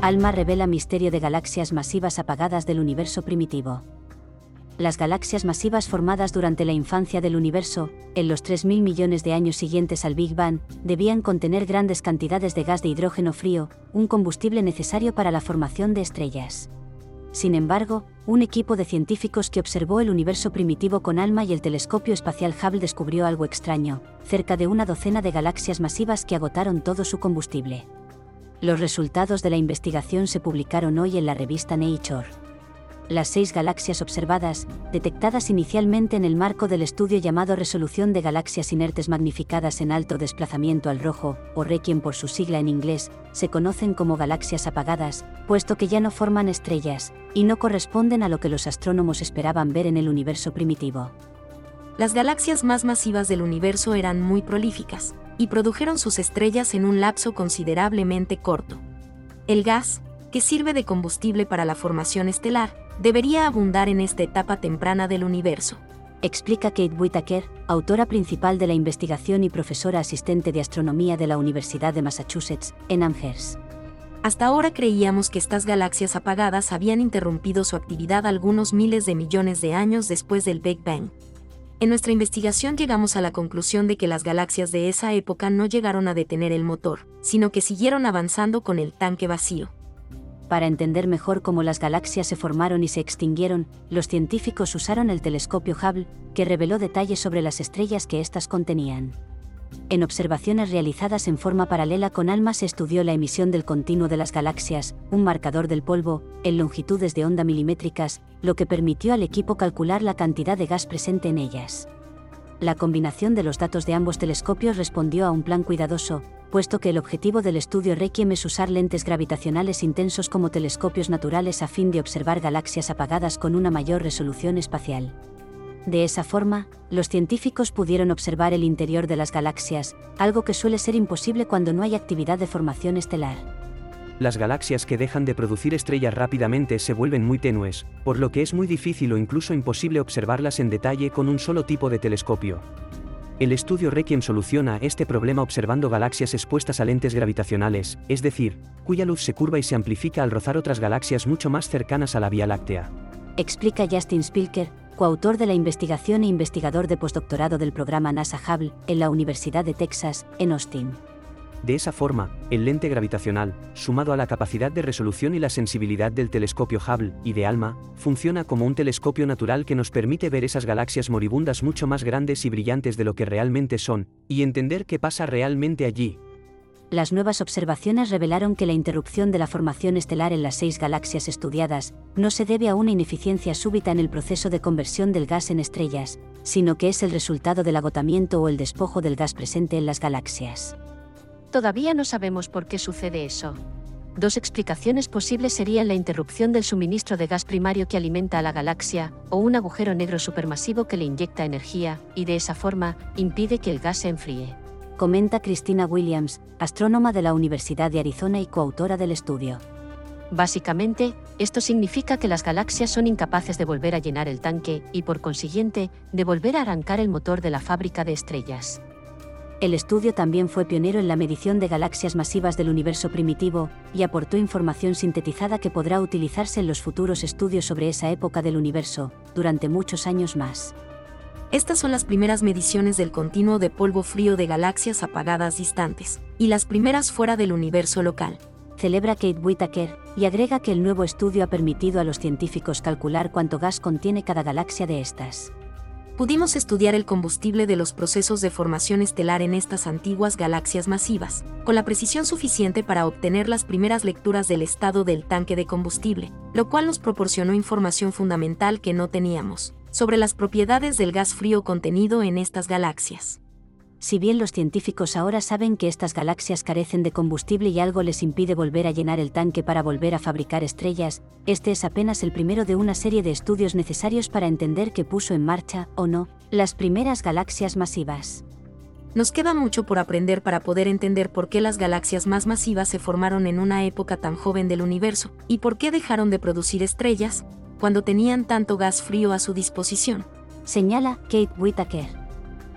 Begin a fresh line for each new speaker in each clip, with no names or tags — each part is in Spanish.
Alma revela misterio de galaxias masivas apagadas del universo primitivo. Las galaxias masivas formadas durante la infancia del universo, en los 3.000 millones de años siguientes al Big Bang, debían contener grandes cantidades de gas de hidrógeno frío, un combustible necesario para la formación de estrellas. Sin embargo, un equipo de científicos que observó el universo primitivo con ALMA y el telescopio espacial Hubble descubrió algo extraño, cerca de una docena de galaxias masivas que agotaron todo su combustible. Los resultados de la investigación se publicaron hoy en la revista Nature. Las seis galaxias observadas, detectadas inicialmente en el marco del estudio llamado Resolución de Galaxias Inertes Magnificadas en Alto Desplazamiento al Rojo, o Requiem por su sigla en inglés, se conocen como galaxias apagadas, puesto que ya no forman estrellas, y no corresponden a lo que los astrónomos esperaban ver en el universo primitivo.
Las galaxias más masivas del universo eran muy prolíficas, y produjeron sus estrellas en un lapso considerablemente corto. El gas, que sirve de combustible para la formación estelar, debería abundar en esta etapa temprana del universo.
Explica Kate Whitaker, autora principal de la investigación y profesora asistente de astronomía de la Universidad de Massachusetts, en Amherst.
Hasta ahora creíamos que estas galaxias apagadas habían interrumpido su actividad algunos miles de millones de años después del Big Bang. En nuestra investigación llegamos a la conclusión de que las galaxias de esa época no llegaron a detener el motor, sino que siguieron avanzando con el tanque vacío.
Para entender mejor cómo las galaxias se formaron y se extinguieron, los científicos usaron el telescopio Hubble, que reveló detalles sobre las estrellas que éstas contenían. En observaciones realizadas en forma paralela con ALMA se estudió la emisión del continuo de las galaxias, un marcador del polvo, en longitudes de onda milimétricas, lo que permitió al equipo calcular la cantidad de gas presente en ellas. La combinación de los datos de ambos telescopios respondió a un plan cuidadoso, puesto que el objetivo del estudio Requiem es usar lentes gravitacionales intensos como telescopios naturales a fin de observar galaxias apagadas con una mayor resolución espacial. De esa forma, los científicos pudieron observar el interior de las galaxias, algo que suele ser imposible cuando no hay actividad de formación estelar.
Las galaxias que dejan de producir estrellas rápidamente se vuelven muy tenues, por lo que es muy difícil o incluso imposible observarlas en detalle con un solo tipo de telescopio. El estudio Requiem soluciona este problema observando galaxias expuestas a lentes gravitacionales, es decir, cuya luz se curva y se amplifica al rozar otras galaxias mucho más cercanas a la Vía Láctea.
Explica Justin Spilker, coautor de la investigación e investigador de postdoctorado del programa NASA Hubble en la Universidad de Texas, en Austin.
De esa forma, el lente gravitacional, sumado a la capacidad de resolución y la sensibilidad del telescopio Hubble y de ALMA, funciona como un telescopio natural que nos permite ver esas galaxias moribundas mucho más grandes y brillantes de lo que realmente son, y entender qué pasa realmente allí,
las nuevas observaciones revelaron que la interrupción de la formación estelar en las seis galaxias estudiadas no se debe a una ineficiencia súbita en el proceso de conversión del gas en estrellas, sino que es el resultado del agotamiento o el despojo del gas presente en las galaxias.
Todavía no sabemos por qué sucede eso. Dos explicaciones posibles serían la interrupción del suministro de gas primario que alimenta a la galaxia, o un agujero negro supermasivo que le inyecta energía, y de esa forma, impide que el gas se enfríe
comenta Christina Williams, astrónoma de la Universidad de Arizona y coautora del estudio.
Básicamente, esto significa que las galaxias son incapaces de volver a llenar el tanque y, por consiguiente, de volver a arrancar el motor de la fábrica de estrellas.
El estudio también fue pionero en la medición de galaxias masivas del universo primitivo y aportó información sintetizada que podrá utilizarse en los futuros estudios sobre esa época del universo, durante muchos años más.
Estas son las primeras mediciones del continuo de polvo frío de galaxias apagadas distantes, y las primeras fuera del universo local.
Celebra Kate Whitaker, y agrega que el nuevo estudio ha permitido a los científicos calcular cuánto gas contiene cada galaxia de estas.
Pudimos estudiar el combustible de los procesos de formación estelar en estas antiguas galaxias masivas, con la precisión suficiente para obtener las primeras lecturas del estado del tanque de combustible, lo cual nos proporcionó información fundamental que no teníamos sobre las propiedades del gas frío contenido en estas galaxias.
Si bien los científicos ahora saben que estas galaxias carecen de combustible y algo les impide volver a llenar el tanque para volver a fabricar estrellas, este es apenas el primero de una serie de estudios necesarios para entender que puso en marcha, o no, las primeras galaxias masivas.
Nos queda mucho por aprender para poder entender por qué las galaxias más masivas se formaron en una época tan joven del universo, y por qué dejaron de producir estrellas, cuando tenían tanto gas frío a su disposición.
Señala Kate Whitaker.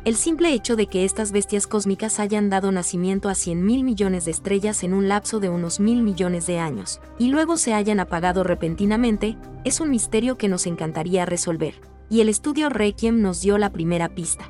El simple hecho de que estas bestias cósmicas hayan dado nacimiento a 100 mil millones de estrellas en un lapso de unos mil millones de años, y luego se hayan apagado repentinamente, es un misterio que nos encantaría resolver. Y el estudio Requiem nos dio la primera pista.